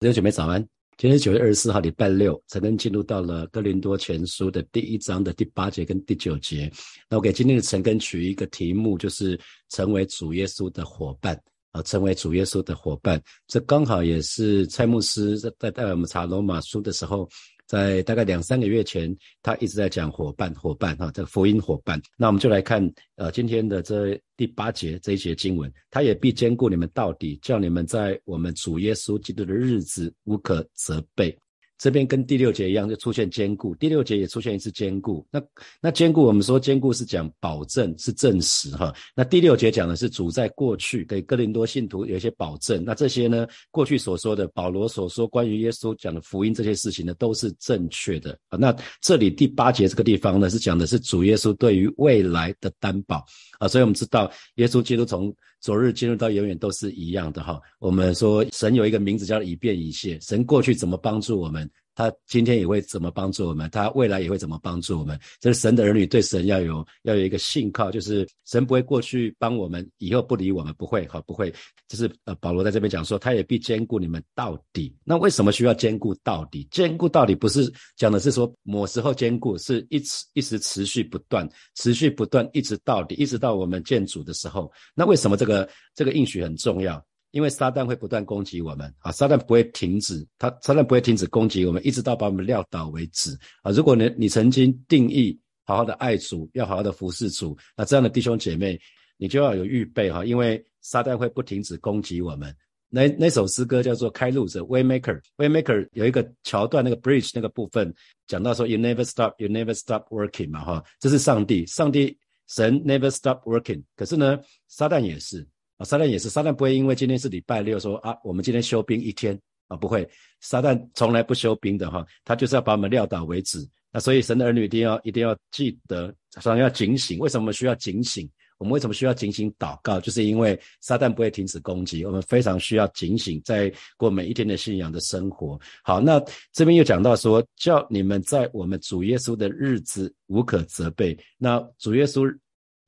弟兄姐妹早安，今天是九月二十四号，礼拜六，才能进入到了哥林多前书的第一章的第八节跟第九节。那我给今天的陈根取一个题目，就是成为主耶稣的伙伴啊，成为主耶稣的伙伴。这刚好也是蔡牧师在带我们查罗马书的时候。在大概两三个月前，他一直在讲伙伴，伙伴哈，这个福音伙伴。那我们就来看，呃，今天的这第八节这一节经文，他也必兼顾你们到底，叫你们在我们主耶稣基督的日子无可责备。这边跟第六节一样，就出现坚固。第六节也出现一次坚固。那那坚固，我们说坚固是讲保证，是证实哈。那第六节讲的是主在过去给哥林多信徒有一些保证。那这些呢，过去所说的保罗所说关于耶稣讲的福音这些事情呢，都是正确的。那这里第八节这个地方呢，是讲的是主耶稣对于未来的担保啊。所以我们知道，耶稣基督从昨日、进入到永远都是一样的哈。我们说神有一个名字叫以便以谢，神过去怎么帮助我们？他今天也会怎么帮助我们？他未来也会怎么帮助我们？这是神的儿女对神要有要有一个信靠，就是神不会过去帮我们，以后不理我们，不会哈，不会。就是呃，保罗在这边讲说，他也必兼顾你们到底。那为什么需要兼顾到底？兼顾到底不是讲的是说某时候兼顾，是一直一直持续不断，持续不断，一直到底，一直到我们见主的时候。那为什么这个这个应许很重要？因为撒旦会不断攻击我们啊，撒旦不会停止，他撒旦不会停止攻击我们，一直到把我们撂倒为止啊。如果你你曾经定义好好的爱主，要好好的服侍主，那这样的弟兄姐妹，你就要有预备哈，因为撒旦会不停止攻击我们。那那首诗歌叫做《开路者》，Waymaker，Waymaker 有一个桥段，那个 bridge 那个部分讲到说，You never stop, you never stop working 嘛哈，这是上帝，上帝神 never stop working，可是呢，撒旦也是。啊，撒旦也是，撒旦不会因为今天是礼拜六说啊，我们今天休兵一天啊，不会，撒旦从来不休兵的哈，他就是要把我们撂倒为止。那所以神的儿女一定要一定要记得，常要警醒。为什么需要警醒？我们为什么需要警醒祷告？就是因为撒旦不会停止攻击，我们非常需要警醒，在过每一天的信仰的生活。好，那这边又讲到说，叫你们在我们主耶稣的日子无可责备。那主耶稣。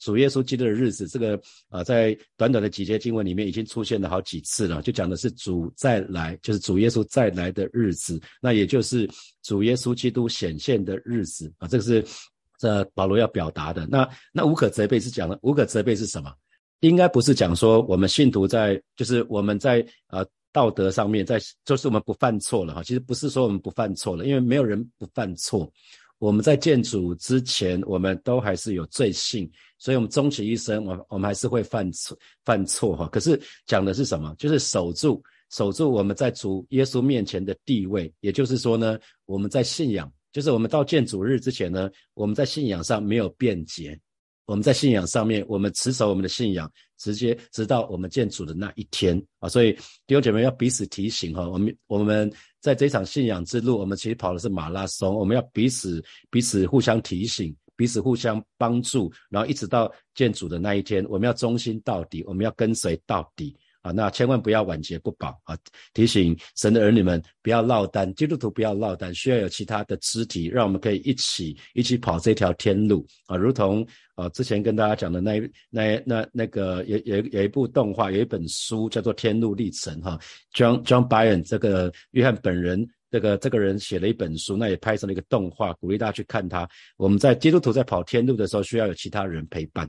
主耶稣基督的日子，这个啊，在短短的几节经文里面已经出现了好几次了，就讲的是主再来，就是主耶稣再来的日子，那也就是主耶稣基督显现的日子啊，这个是这保罗要表达的。那那无可责备是讲的，无可责备是什么？应该不是讲说我们信徒在，就是我们在呃道德上面，在就是我们不犯错了哈。其实不是说我们不犯错了，因为没有人不犯错。我们在建主之前，我们都还是有罪性，所以我们终其一生，我我们还是会犯错犯错哈。可是讲的是什么？就是守住守住我们在主耶稣面前的地位。也就是说呢，我们在信仰，就是我们到建主日之前呢，我们在信仰上没有变节。我们在信仰上面，我们持守我们的信仰，直接直到我们见主的那一天啊！所以弟兄姐妹要彼此提醒哈，我们我们在这场信仰之路，我们其实跑的是马拉松，我们要彼此彼此互相提醒，彼此互相帮助，然后一直到见主的那一天，我们要忠心到底，我们要跟随到底。啊，那千万不要晚节不保啊！提醒神的儿女们不要落单，基督徒不要落单，需要有其他的肢体，让我们可以一起一起跑这条天路啊！如同啊之前跟大家讲的那那那那个有有有一部动画，有一本书叫做《天路历程》哈，John John Byrne 这个约翰本人这个这个人写了一本书，那也拍成了一个动画，鼓励大家去看他。我们在基督徒在跑天路的时候，需要有其他人陪伴。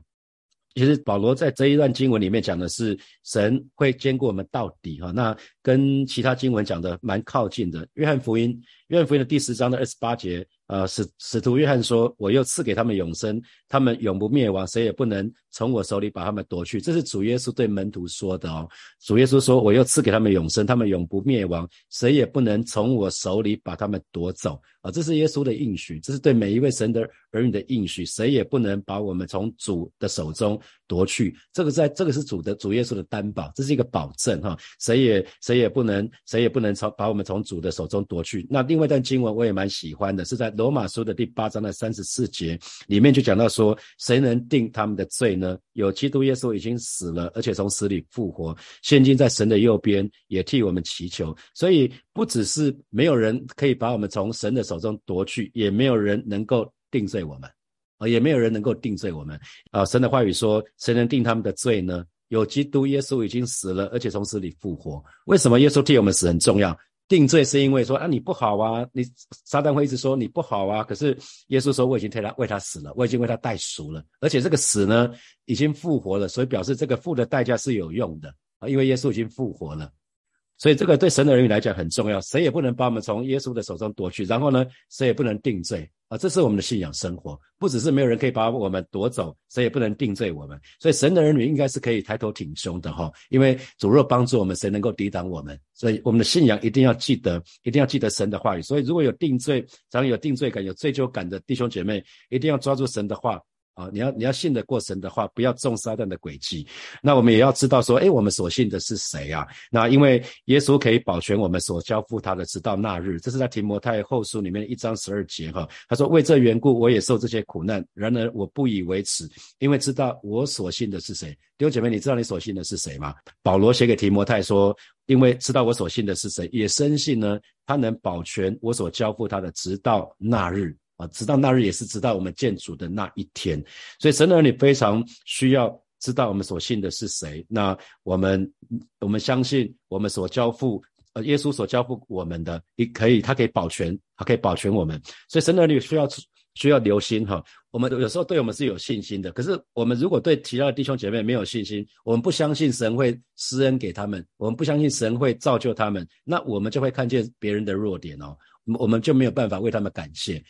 其实保罗在这一段经文里面讲的是神会兼顾我们到底哈，那跟其他经文讲的蛮靠近的。约翰福音，约翰福音的第十章的二十八节。呃，使使徒约翰说：“我又赐给他们永生，他们永不灭亡，谁也不能从我手里把他们夺去。”这是主耶稣对门徒说的哦。主耶稣说：“我又赐给他们永生，他们永不灭亡，谁也不能从我手里把他们夺走。”啊，这是耶稣的应许，这是对每一位神的儿女的应许，谁也不能把我们从主的手中夺去。这个在这个是主的主耶稣的担保，这是一个保证哈，谁也谁也不能谁也不能从把我们从主的手中夺去。那另外一段经文我也蛮喜欢的，是在。罗马书的第八章的三十四节里面就讲到说，谁能定他们的罪呢？有基督耶稣已经死了，而且从死里复活，现今在神的右边，也替我们祈求。所以不只是没有人可以把我们从神的手中夺去，也没有人能够定罪我们，啊，也没有人能够定罪我们。啊，神的话语说，谁能定他们的罪呢？有基督耶稣已经死了，而且从死里复活。为什么耶稣替我们死很重要？定罪是因为说啊你不好啊，你撒旦会一直说你不好啊。可是耶稣说我已经替他为他死了，我已经为他代赎了，而且这个死呢已经复活了，所以表示这个付的代价是有用的啊，因为耶稣已经复活了。所以这个对神的儿女来讲很重要，谁也不能把我们从耶稣的手中夺去，然后呢，谁也不能定罪啊，这是我们的信仰生活。不只是没有人可以把我们夺走，谁也不能定罪我们。所以神的儿女应该是可以抬头挺胸的哈，因为主若帮助我们，谁能够抵挡我们？所以我们的信仰一定要记得，一定要记得神的话语。所以如果有定罪，常有定罪感、有罪疚感的弟兄姐妹，一定要抓住神的话。啊，你要你要信得过神的话，不要中撒旦的诡计。那我们也要知道说，哎，我们所信的是谁啊？那因为耶稣可以保全我们所交付他的，直到那日。这是在提摩太后书里面一章十二节哈。他说：为这缘故，我也受这些苦难。然而我不以为耻，因为知道我所信的是谁。弟兄姐妹，你知道你所信的是谁吗？保罗写给提摩太说：因为知道我所信的是谁，也深信呢，他能保全我所交付他的，直到那日。直到那日也是直到我们见主的那一天，所以神儿女非常需要知道我们所信的是谁。那我们我们相信我们所交付，呃，耶稣所交付我们的，也可以，他可以保全，他可以保全我们。所以神儿女需要需要留心哈。我们有时候对我们是有信心的，可是我们如果对其他的弟兄姐妹没有信心，我们不相信神会施恩给他们，我们不相信神会造就他们，那我们就会看见别人的弱点哦，我们就没有办法为他们感谢。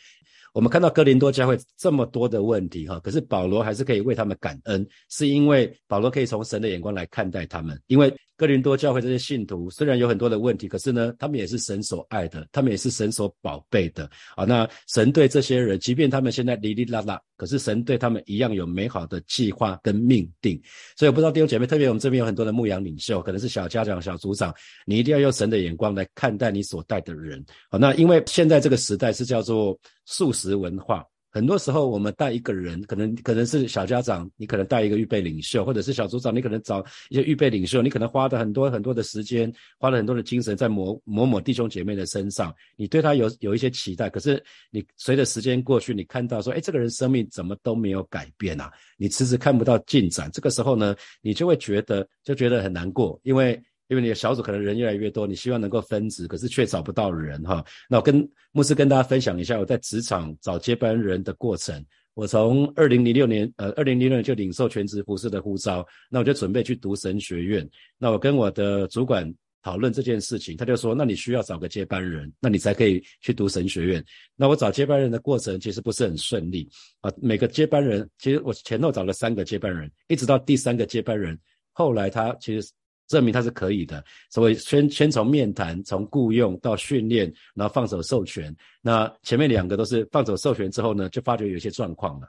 我们看到哥林多教会这么多的问题，哈，可是保罗还是可以为他们感恩，是因为保罗可以从神的眼光来看待他们，因为。哥林多教会这些信徒虽然有很多的问题，可是呢，他们也是神所爱的，他们也是神所宝贝的啊。那神对这些人，即便他们现在哩哩啦啦，可是神对他们一样有美好的计划跟命定。所以我不知道弟兄姐妹，特别我们这边有很多的牧羊领袖，可能是小家长、小组长，你一定要用神的眼光来看待你所带的人啊。那因为现在这个时代是叫做素食文化。很多时候，我们带一个人，可能可能是小家长，你可能带一个预备领袖，或者是小组长，你可能找一些预备领袖，你可能花的很多很多的时间，花了很多的精神在某某某弟兄姐妹的身上，你对他有有一些期待，可是你随着时间过去，你看到说，哎，这个人生命怎么都没有改变啊？你迟迟看不到进展，这个时候呢，你就会觉得就觉得很难过，因为。因为你的小组可能人越来越多，你希望能够分职，可是却找不到人哈。那我跟牧师跟大家分享一下我在职场找接班人的过程。我从二零零六年，呃，二零零六年就领受全职服饰的呼召，那我就准备去读神学院。那我跟我的主管讨论这件事情，他就说：那你需要找个接班人，那你才可以去读神学院。那我找接班人的过程其实不是很顺利啊。每个接班人，其实我前后找了三个接班人，一直到第三个接班人，后来他其实。证明他是可以的，所以先先从面谈，从雇佣到训练，然后放手授权。那前面两个都是放手授权之后呢，就发觉有些状况了。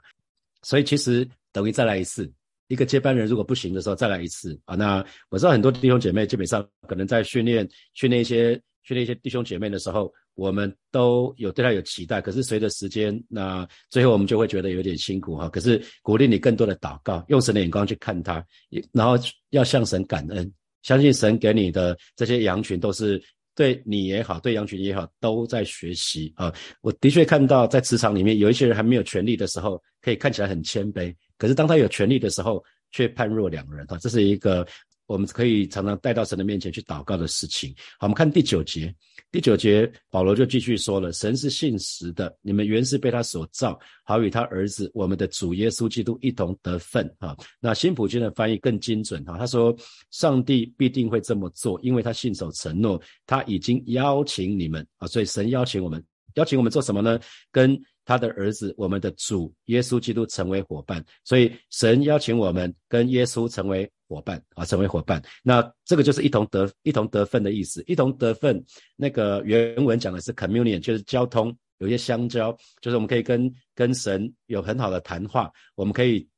所以其实等于再来一次，一个接班人如果不行的时候再来一次啊。那我知道很多弟兄姐妹基本上可能在训练训练一些训练一些弟兄姐妹的时候，我们都有对他有期待，可是随着时间，那最后我们就会觉得有点辛苦哈。可是鼓励你更多的祷告，用神的眼光去看他，然后要向神感恩。相信神给你的这些羊群都是对你也好，对羊群也好，都在学习啊！我的确看到在职场里面有一些人还没有权利的时候，可以看起来很谦卑，可是当他有权利的时候，却判若两人啊！这是一个我们可以常常带到神的面前去祷告的事情。好，我们看第九节。第九节，保罗就继续说了：“神是信实的，你们原是被他所造，好与他儿子我们的主耶稣基督一同得份。”啊，那新普京的翻译更精准哈，他说：“上帝必定会这么做，因为他信守承诺，他已经邀请你们啊，所以神邀请我们，邀请我们做什么呢？跟他的儿子，我们的主耶稣基督成为伙伴。所以神邀请我们跟耶稣成为。”伙伴啊，成为伙伴，那这个就是一同得一同得分的意思。一同得分，那个原文讲的是 communion，就是交通，有些相交，就是我们可以跟跟神有很好的谈话，我们可以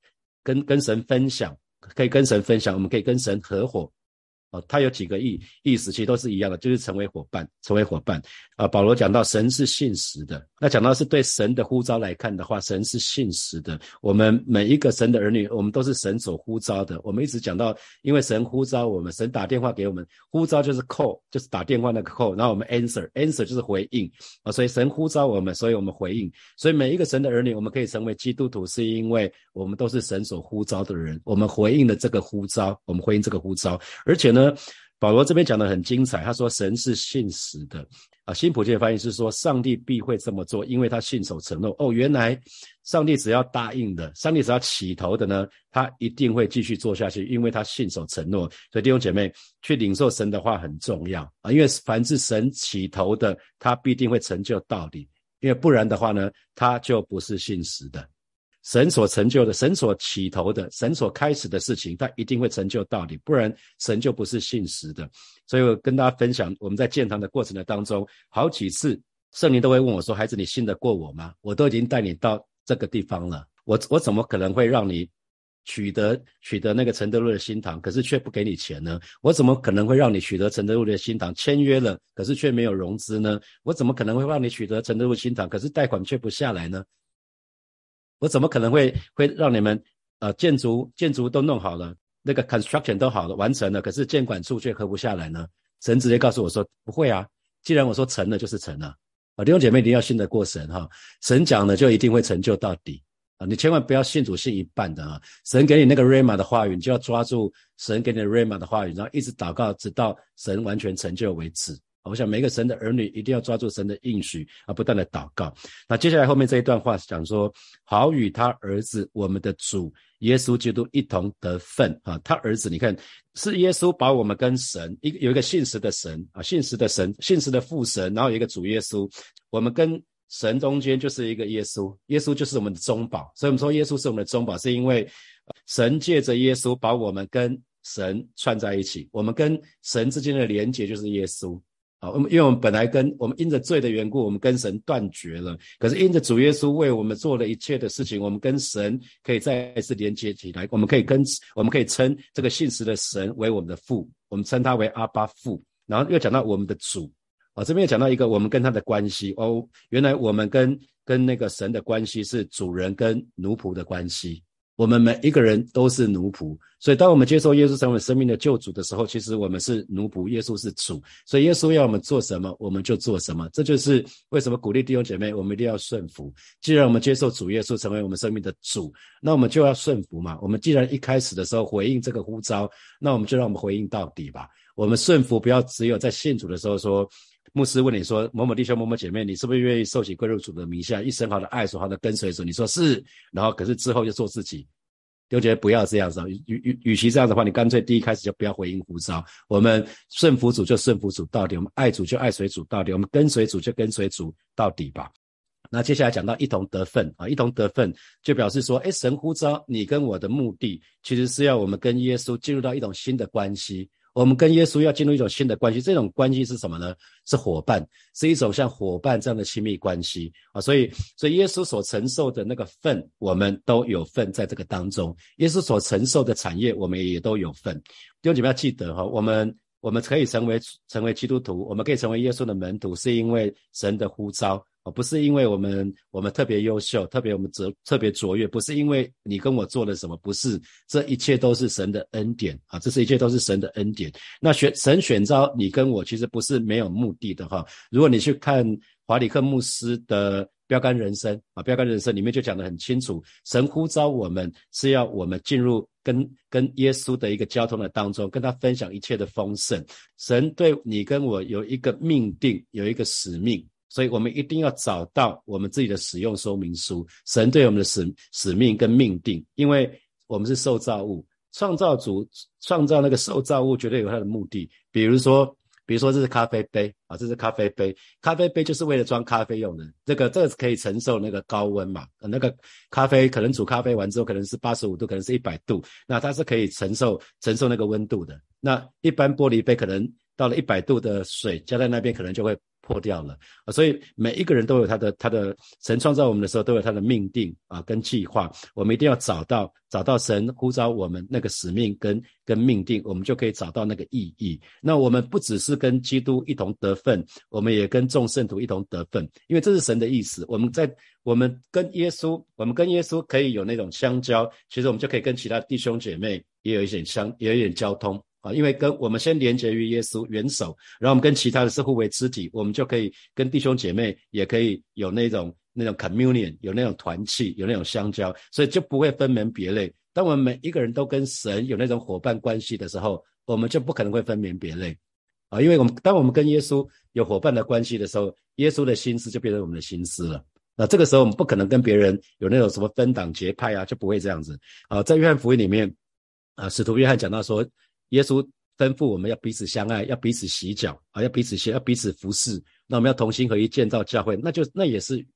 跟跟神分享，可以跟神分享，我们可以跟神合伙。哦，他有几个意意思，其实都是一样的，就是成为伙伴，成为伙伴。啊，保罗讲到神是信实的，那讲到是对神的呼召来看的话，神是信实的。我们每一个神的儿女，我们都是神所呼召的。我们一直讲到，因为神呼召我们，神打电话给我们，呼召就是 call，就是打电话那个 call，然后我们 answer，answer 就是回应啊。所以神呼召我们，所以我们回应。所以每一个神的儿女，我们可以成为基督徒，是因为我们都是神所呼召的人，我们回应了这个呼召，我们回应这个呼召，而且呢。呢，保罗这边讲的很精彩，他说神是信实的啊。新普界翻译是说上帝必会这么做，因为他信守承诺。哦，原来上帝只要答应的，上帝只要起头的呢，他一定会继续做下去，因为他信守承诺。所以弟兄姐妹去领受神的话很重要啊，因为凡是神起头的，他必定会成就到底，因为不然的话呢，他就不是信实的。神所成就的，神所起头的，神所开始的事情，他一定会成就到底，不然神就不是信实的。所以我跟大家分享，我们在建堂的过程的当中，好几次圣灵都会问我说：“孩子，你信得过我吗？我都已经带你到这个地方了，我我怎么可能会让你取得取得那个陈德路的新堂，可是却不给你钱呢？我怎么可能会让你取得陈德路的新堂签约了，可是却没有融资呢？我怎么可能会让你取得陈德路新堂，可是贷款却不下来呢？”我怎么可能会会让你们呃建筑建筑都弄好了，那个 construction 都好了完成了，可是监管处却合不下来呢？神直接告诉我说不会啊，既然我说成了就是成了啊，弟兄姐妹一定要信得过神哈，神讲了就一定会成就到底啊，你千万不要信主信一半的啊，神给你那个 rama 的话语，你就要抓住神给你的 rama 的话语，然后一直祷告，直到神完全成就为止。我想每个神的儿女一定要抓住神的应许，而不断的祷告。那接下来后面这一段话讲说，好与他儿子我们的主耶稣基督一同得份啊。他儿子，你看是耶稣把我们跟神一有一个信实的神啊，信实的神，信实的父神，然后有一个主耶稣，我们跟神中间就是一个耶稣，耶稣就是我们的中保。所以我们说耶稣是我们的中保，是因为神借着耶稣把我们跟神串在一起，我们跟神之间的连结就是耶稣。啊，我们因为我们本来跟我们因着罪的缘故，我们跟神断绝了。可是因着主耶稣为我们做了一切的事情，我们跟神可以再一次连接起来。我们可以跟我们可以称这个信实的神为我们的父，我们称他为阿巴父。然后又讲到我们的主，啊，这边又讲到一个我们跟他的关系。哦，原来我们跟跟那个神的关系是主人跟奴仆的关系。我们每一个人都是奴仆，所以当我们接受耶稣成为生命的救主的时候，其实我们是奴仆，耶稣是主。所以耶稣要我们做什么，我们就做什么。这就是为什么鼓励弟兄姐妹，我们一定要顺服。既然我们接受主耶稣成为我们生命的主，那我们就要顺服嘛。我们既然一开始的时候回应这个呼召，那我们就让我们回应到底吧。我们顺服，不要只有在信主的时候说。牧师问你说：“某某弟兄、某某姐妹，你是不是愿意受洗归入主的名下，一生好的爱主、好的跟随主？”你说是，然后可是之后就做自己，就觉得不要这样子。与与与其这样的话，你干脆第一开始就不要回应呼召。我们顺服主就顺服主到底，我们爱主就爱随主到底，我们跟随主就跟随主到底吧。那接下来讲到一同得分啊，一同得分就表示说，哎，神呼召你跟我的目的，其实是要我们跟耶稣进入到一种新的关系。我们跟耶稣要进入一种新的关系，这种关系是什么呢？是伙伴，是一种像伙伴这样的亲密关系啊。所以，所以耶稣所承受的那个份，我们都有份在这个当中。耶稣所承受的产业，我们也都有份。弟兄姐妹要记得哈，我们我们可以成为成为基督徒，我们可以成为耶稣的门徒，是因为神的呼召。不是因为我们我们特别优秀，特别我们卓特别卓越，不是因为你跟我做了什么，不是，这一切都是神的恩典啊！这是一切都是神的恩典。那选神选召你跟我，其实不是没有目的的哈。如果你去看华里克牧师的标杆人生啊，标杆人生里面就讲得很清楚，神呼召我们是要我们进入跟跟耶稣的一个交通的当中，跟他分享一切的丰盛。神对你跟我有一个命定，有一个使命。所以我们一定要找到我们自己的使用说明书，神对我们的使使命跟命定，因为我们是受造物，创造主创造那个受造物绝对有它的目的。比如说，比如说这是咖啡杯啊，这是咖啡杯，咖啡杯就是为了装咖啡用的。这个这个可以承受那个高温嘛？那个咖啡可能煮咖啡完之后可能是八十五度，可能是一百度，那它是可以承受承受那个温度的。那一般玻璃杯可能到了一百度的水加在那边，可能就会。破掉了啊！所以每一个人都有他的他的神创造我们的时候都有他的命定啊跟计划，我们一定要找到找到神呼召我们那个使命跟跟命定，我们就可以找到那个意义。那我们不只是跟基督一同得份，我们也跟众圣徒一同得份，因为这是神的意思。我们在我们跟耶稣，我们跟耶稣可以有那种相交，其实我们就可以跟其他弟兄姐妹也有一点相，也有一点交通。啊，因为跟我们先连接于耶稣元首，然后我们跟其他的是互为肢体，我们就可以跟弟兄姐妹也可以有那种那种 communion，有那种团契，有那种相交，所以就不会分门别类。当我们每一个人都跟神有那种伙伴关系的时候，我们就不可能会分门别类啊，因为我们当我们跟耶稣有伙伴的关系的时候，耶稣的心思就变成我们的心思了。那这个时候我们不可能跟别人有那种什么分党结派啊，就不会这样子啊。在约翰福音里面啊，使徒约翰讲到说，耶稣吩咐我们要彼此相爱，要彼此洗脚啊，要彼此洗，要彼此服侍。那我们要同心合一建造教会，那就那也是。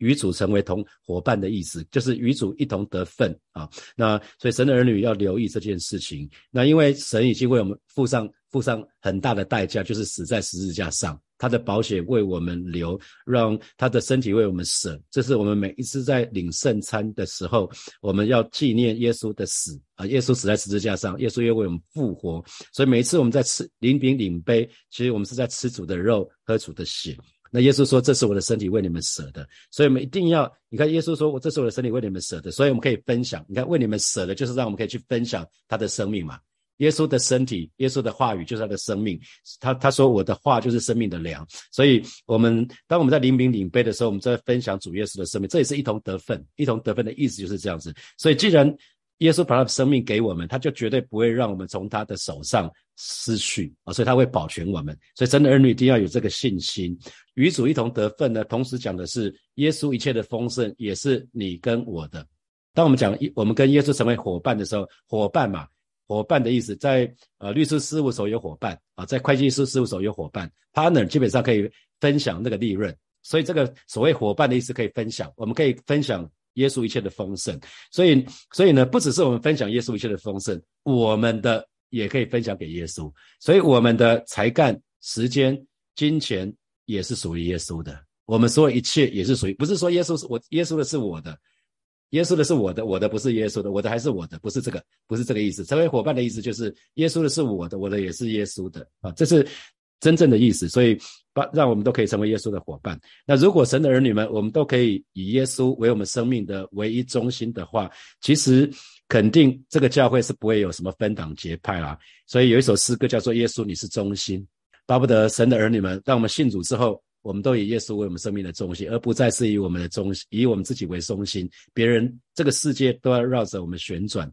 与主成为同伙伴的意思，就是与主一同得份啊。那所以神的儿女要留意这件事情。那因为神已经为我们付上付上很大的代价，就是死在十字架上，他的保险为我们留，让他的身体为我们舍。这是我们每一次在领圣餐的时候，我们要纪念耶稣的死啊。耶稣死在十字架上，耶稣又为我们复活。所以每一次我们在吃领饼领杯，其实我们是在吃主的肉，喝主的血。那耶稣说：“这是我的身体，为你们舍的。”所以我们一定要，你看，耶稣说：“我这是我的身体，为你们舍的。”所以我们可以分享。你看，为你们舍的，就是让我们可以去分享他的生命嘛。耶稣的身体，耶稣的话语就是他的生命。他他说：“我的话就是生命的粮。”所以，我们当我们在领饼领杯的时候，我们在分享主耶稣的生命，这也是一同得分。一同得分的意思就是这样子。所以，既然耶稣把他的生命给我们，他就绝对不会让我们从他的手上失去啊，所以他会保全我们。所以真的儿女一定要有这个信心，与主一同得份呢。同时讲的是耶稣一切的丰盛也是你跟我的。当我们讲一我们跟耶稣成为伙伴的时候，伙伴嘛，伙伴的意思在呃律师事务所有伙伴啊，在会计师事务所有伙伴，partner 基本上可以分享那个利润。所以这个所谓伙伴的意思可以分享，我们可以分享。耶稣一切的丰盛，所以，所以呢，不只是我们分享耶稣一切的丰盛，我们的也可以分享给耶稣。所以，我们的才干、时间、金钱也是属于耶稣的。我们所有一切也是属于，不是说耶稣是我，耶稣的是我的，耶稣的是我的，我的不是耶稣的，我的还是我的，不是这个，不是这个意思。成为伙伴的意思就是，耶稣的是我的，我的也是耶稣的啊，这是。真正的意思，所以把让我们都可以成为耶稣的伙伴。那如果神的儿女们，我们都可以以耶稣为我们生命的唯一中心的话，其实肯定这个教会是不会有什么分党结派啦。所以有一首诗歌叫做《耶稣你是中心》，巴不得神的儿女们，让我们信主之后，我们都以耶稣为我们生命的中心，而不再是以我们的中心，以我们自己为中心，别人这个世界都要绕着我们旋转。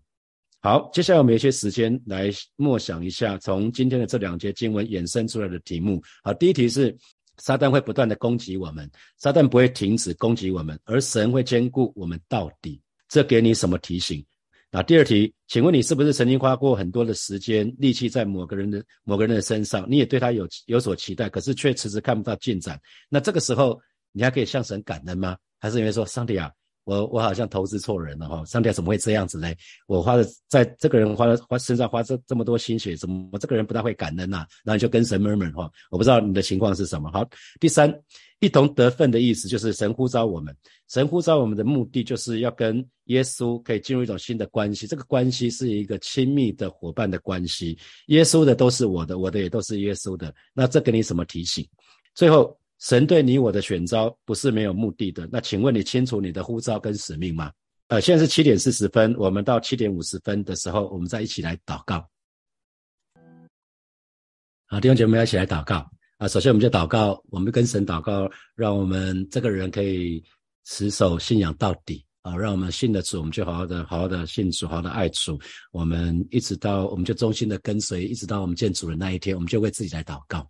好，接下来我们有一些时间来默想一下，从今天的这两节经文衍生出来的题目。好，第一题是撒旦会不断的攻击我们，撒旦不会停止攻击我们，而神会兼顾我们到底。这给你什么提醒？啊第二题，请问你是不是曾经花过很多的时间力气在某个人的某个人的身上，你也对他有有所期待，可是却迟迟看不到进展？那这个时候你还可以向神感恩吗？还是因为说上帝啊？我我好像投资错人了哈，上帝怎么会这样子呢？我花了在这个人花了花身上花这这么多心血，怎么这个人不大会感恩呐？然后就跟神 murmur 哈，我不知道你的情况是什么。好，第三，一同得份的意思就是神呼召我们，神呼召我们的目的就是要跟耶稣可以进入一种新的关系，这个关系是一个亲密的伙伴的关系，耶稣的都是我的，我的也都是耶稣的。那这给你什么提醒？最后。神对你我的选召不是没有目的的。那请问你清楚你的呼召跟使命吗？呃，现在是七点四十分，我们到七点五十分的时候，我们再一起来祷告。好，弟兄姐妹要一起来祷告啊！首先我们就祷告，我们跟神祷告，让我们这个人可以持守信仰到底啊！让我们信得主，我们就好好的、好好的信主，好好的爱主。我们一直到我们就忠心的跟随，一直到我们见主的那一天，我们就为自己来祷告。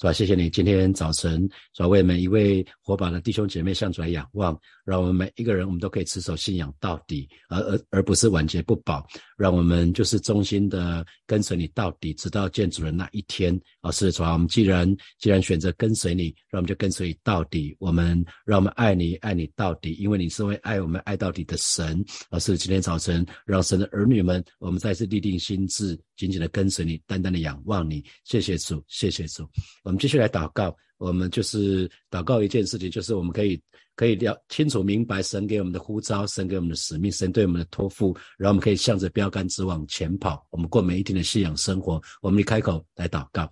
是吧？谢谢你今天早晨，主啊？为每一位火把的弟兄姐妹向主来仰望，让我们每一个人，我们都可以持守信仰到底，而而而不是晚节不保。让我们就是忠心的跟随你到底，直到见主的那一天。啊，是主啊！我们既然既然选择跟随你，让我们就跟随你到底。我们让我们爱你，爱你到底，因为你是会爱我们爱到底的神。而是今天早晨，让神的儿女们，我们再次立定心智，紧紧的跟随你，单单的仰望你。谢谢主，谢谢主。我们继续来祷告，我们就是祷告一件事情，就是我们可以。可以了清楚明白神给我们的呼召，神给我们的使命，神对我们的托付，然后我们可以向着标杆直往前跑。我们过每一天的信仰生活，我们一开口来祷告，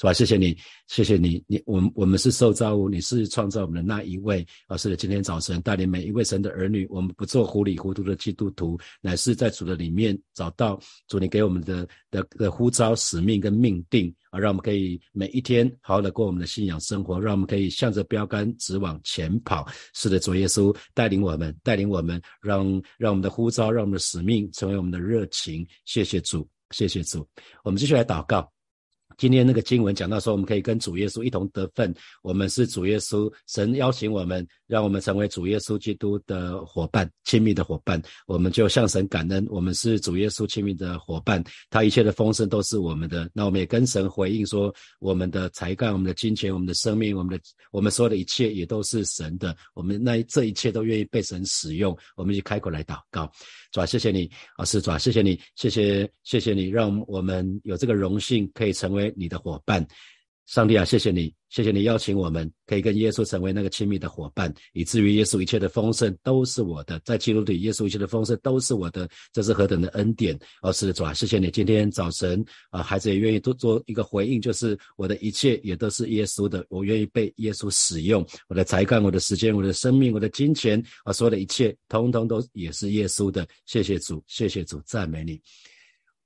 是吧？谢谢你，谢谢你，你我们我们是受造物，你是创造我们的那一位。啊，是的，今天早晨带领每一位神的儿女，我们不做糊里糊涂的基督徒，乃是在主的里面找到主你给我们的的的呼召、使命跟命定。啊，让我们可以每一天好好的过我们的信仰生生活，让我们可以向着标杆直往前跑。是的，主耶稣带领我们，带领我们，让让我们的呼召，让我们的使命成为我们的热情。谢谢主。谢谢主。我们继续来祷告。今天那个经文讲到说，我们可以跟主耶稣一同得份。我们是主耶稣，神邀请我们，让我们成为主耶稣基督的伙伴，亲密的伙伴。我们就向神感恩，我们是主耶稣亲密的伙伴，他一切的丰盛都是我们的。那我们也跟神回应说，我们的才干、我们的金钱、我们的生命、我们的我们所有的一切也都是神的。我们那这一切都愿意被神使用。我们就开口来祷告，主啊，谢谢你，啊，是主啊，谢谢你，谢谢谢谢你，让我们有这个荣幸可以成为。你的伙伴，上帝啊，谢谢你，谢谢你邀请我们，可以跟耶稣成为那个亲密的伙伴，以至于耶稣一切的丰盛都是我的，在基督里，耶稣一切的丰盛都是我的，这是何等的恩典！哦，是的，主啊，谢谢你，今天早晨啊，孩子也愿意多做一个回应，就是我的一切也都是耶稣的，我愿意被耶稣使用，我的才干、我的时间、我的生命、我的金钱啊，所有的一切，通通都也是耶稣的。谢谢主，谢谢主，赞美你。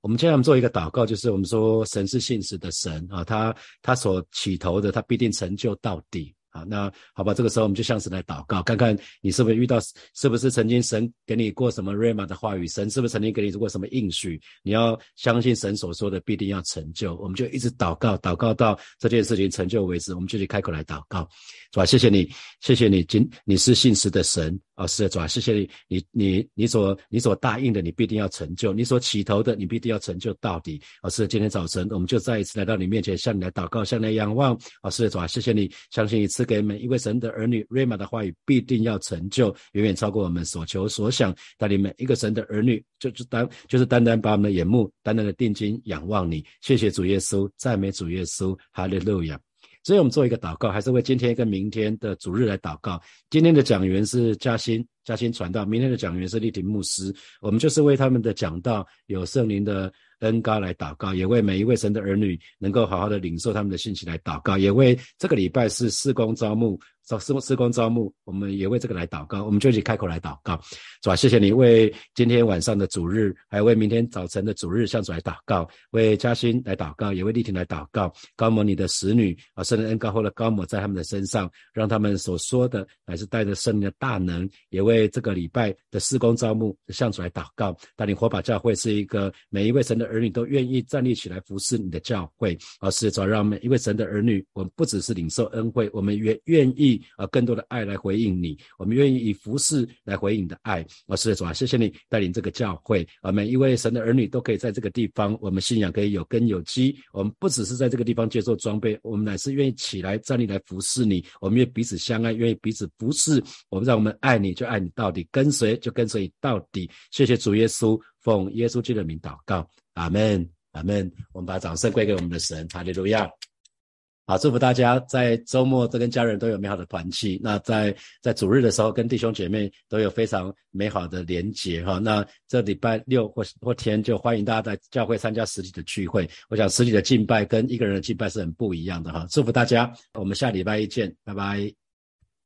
我们今天我们做一个祷告，就是我们说神是信实的神啊，他他所起头的，他必定成就到底。啊，那好吧，这个时候我们就像是来祷告，看看你是不是遇到，是不是曾经神给你过什么瑞玛的话语，神是不是曾经给你过什么应许？你要相信神所说的必定要成就，我们就一直祷告，祷告到这件事情成就为止，我们就去开口来祷告，是吧？谢谢你，谢谢你，今你是信实的神啊，是的，主啊，谢谢你，你你你所你所答应的，你必定要成就，你所起头的，你必定要成就到底。啊，是今天早晨我们就再一次来到你面前，向你来祷告，向你来仰望。啊，是的，主啊，谢谢你，相信一次。给每一位神的儿女，瑞玛的话语必定要成就，远远超过我们所求所想。带领每一个神的儿女，就是单就是单单把我们的眼目单单的定睛仰望你。谢谢主耶稣，赞美主耶稣，哈利路亚。所以我们做一个祷告，还是为今天跟明天的主日来祷告。今天的讲员是嘉欣，嘉欣传道；明天的讲员是立庭牧师。我们就是为他们的讲道有圣灵的。恩高来祷告，也为每一位神的儿女能够好好的领受他们的信息来祷告，也为这个礼拜是施工招募。找施工施工招募，我们也为这个来祷告，我们就一起开口来祷告，主啊，谢谢你为今天晚上的主日，还有为明天早晨的主日向主来祷告，为嘉欣来祷告，也为丽婷来祷告，高摩你的使女啊，圣灵恩高后的高摩在他们的身上，让他们所说的乃是带着圣灵的大能，也为这个礼拜的施工招募向主来祷告，带领火把教会是一个每一位神的儿女都愿意站立起来服侍你的教会，而是主让每一位神的儿女，我们不只是领受恩惠，我们愿愿意。啊，更多的爱来回应你，我们愿意以服侍来回应你的爱。我，是的主啊，谢谢你带领这个教会啊，每一位神的儿女都可以在这个地方，我们信仰可以有根有基。我们不只是在这个地方接受装备，我们乃是愿意起来站立来服侍你。我们愿彼此相爱，愿意彼此服侍。我们让我们爱你就爱你到底，跟随就跟随你到底。谢谢主耶稣，奉耶稣基督的名祷告，阿门，阿门。我们把掌声归给我们的神，哈利路亚。好，祝福大家在周末都跟家人都有美好的团契。那在在主日的时候，跟弟兄姐妹都有非常美好的连结哈。那这礼拜六或或天就欢迎大家在教会参加实体的聚会。我想实体的敬拜跟一个人的敬拜是很不一样的哈。祝福大家，我们下礼拜一见，拜拜。